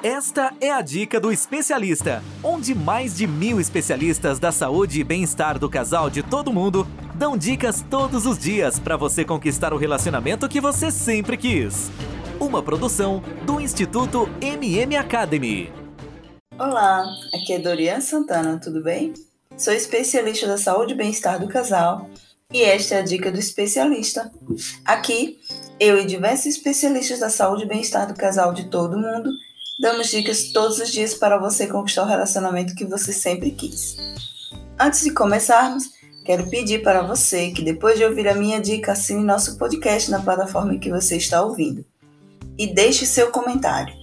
Esta é a dica do especialista, onde mais de mil especialistas da saúde e bem-estar do casal de todo mundo dão dicas todos os dias para você conquistar o relacionamento que você sempre quis. Uma produção do Instituto MM Academy. Olá, aqui é Dorian Santana, tudo bem? Sou especialista da saúde e bem-estar do casal e esta é a dica do especialista. Aqui, eu e diversos especialistas da saúde e bem-estar do casal de todo mundo Damos dicas todos os dias para você conquistar o relacionamento que você sempre quis. Antes de começarmos, quero pedir para você que depois de ouvir a minha dica, assine nosso podcast na plataforma em que você está ouvindo. E deixe seu comentário,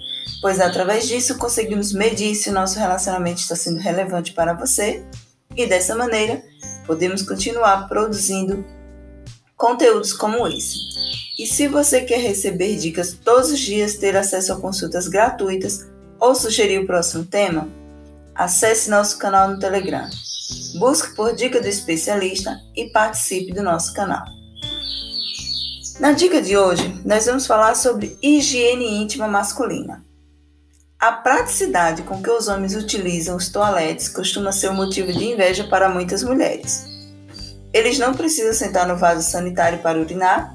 pois através disso conseguimos medir se o nosso relacionamento está sendo relevante para você e dessa maneira podemos continuar produzindo conteúdos como esse. E se você quer receber dicas todos os dias, ter acesso a consultas gratuitas ou sugerir o próximo tema, acesse nosso canal no Telegram. Busque por Dica do Especialista e participe do nosso canal. Na dica de hoje, nós vamos falar sobre higiene íntima masculina. A praticidade com que os homens utilizam os toaletes costuma ser um motivo de inveja para muitas mulheres. Eles não precisam sentar no vaso sanitário para urinar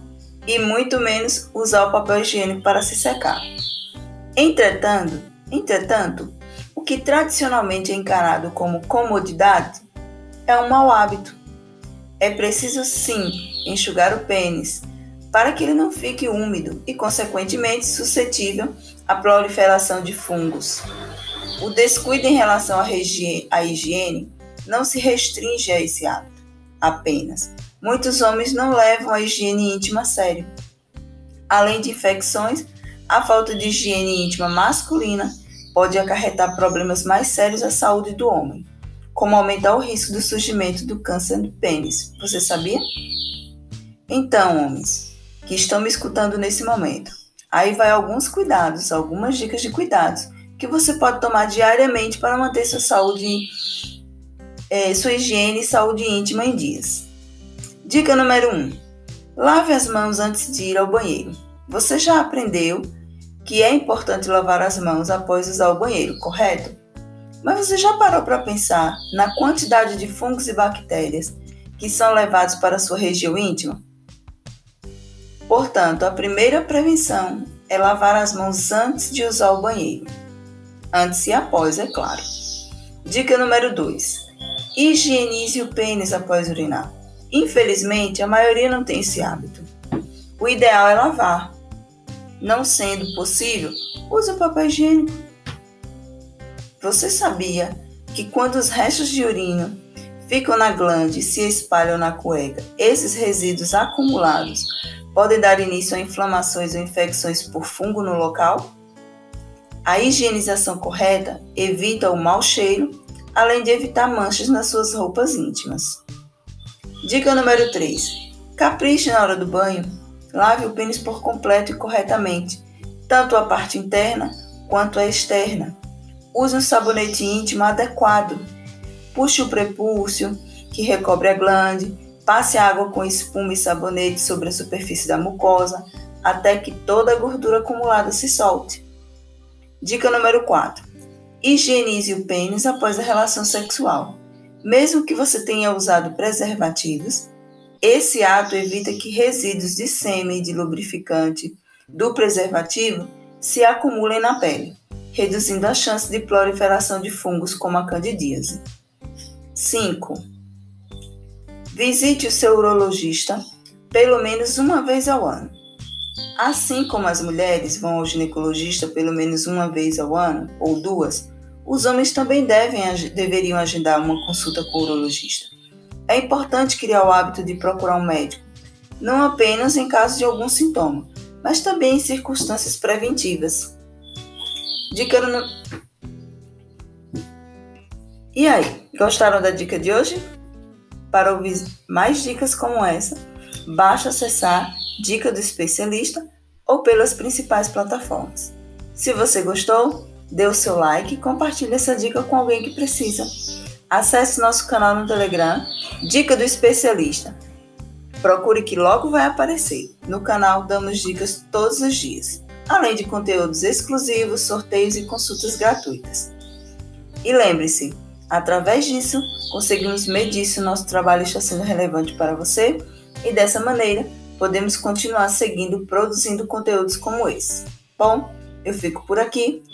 e muito menos usar o papel higiênico para se secar. Entretanto, entretanto, o que tradicionalmente é encarado como comodidade é um mau hábito. É preciso sim enxugar o pênis para que ele não fique úmido e, consequentemente, suscetível à proliferação de fungos. O descuido em relação à higiene não se restringe a esse hábito apenas, muitos homens não levam a higiene íntima a sério. Além de infecções, a falta de higiene íntima masculina pode acarretar problemas mais sérios à saúde do homem, como aumentar o risco do surgimento do câncer do pênis. Você sabia? Então, homens que estão me escutando nesse momento, aí vai alguns cuidados, algumas dicas de cuidados que você pode tomar diariamente para manter sua saúde, é, sua higiene e saúde íntima em dias. Dica número 1: um, lave as mãos antes de ir ao banheiro. Você já aprendeu que é importante lavar as mãos após usar o banheiro, correto? Mas você já parou para pensar na quantidade de fungos e bactérias que são levados para sua região íntima? Portanto, a primeira prevenção é lavar as mãos antes de usar o banheiro. Antes e após, é claro. Dica número 2: higienize o pênis após urinar. Infelizmente, a maioria não tem esse hábito. O ideal é lavar. Não sendo possível, use o papel higiênico. Você sabia que quando os restos de urina ficam na glande e se espalham na cueca, esses resíduos acumulados podem dar início a inflamações ou infecções por fungo no local? A higienização correta evita o mau cheiro, além de evitar manchas nas suas roupas íntimas. Dica número 3. Capriche na hora do banho. Lave o pênis por completo e corretamente, tanto a parte interna quanto a externa. Use um sabonete íntimo adequado. Puxe o prepúcio, que recobre a glande. Passe água com espuma e sabonete sobre a superfície da mucosa, até que toda a gordura acumulada se solte. Dica número 4. Higienize o pênis após a relação sexual. Mesmo que você tenha usado preservativos, esse ato evita que resíduos de sêmen e de lubrificante do preservativo se acumulem na pele, reduzindo a chance de proliferação de fungos como a candidíase. 5. Visite o seu urologista pelo menos uma vez ao ano. Assim como as mulheres vão ao ginecologista pelo menos uma vez ao ano ou duas, os homens também devem, deveriam agendar uma consulta com o urologista. É importante criar o hábito de procurar um médico, não apenas em caso de algum sintoma, mas também em circunstâncias preventivas. Dica no... E aí, gostaram da dica de hoje? Para ouvir mais dicas como essa, basta acessar Dica do Especialista ou pelas principais plataformas. Se você gostou, dê o seu like e compartilhe essa dica com alguém que precisa. Acesse nosso canal no Telegram, Dica do Especialista. Procure que logo vai aparecer. No canal damos dicas todos os dias. além de conteúdos exclusivos, sorteios e consultas gratuitas. E lembre-se, através disso, conseguimos medir se o nosso trabalho está sendo relevante para você e dessa maneira podemos continuar seguindo produzindo conteúdos como esse. Bom, eu fico por aqui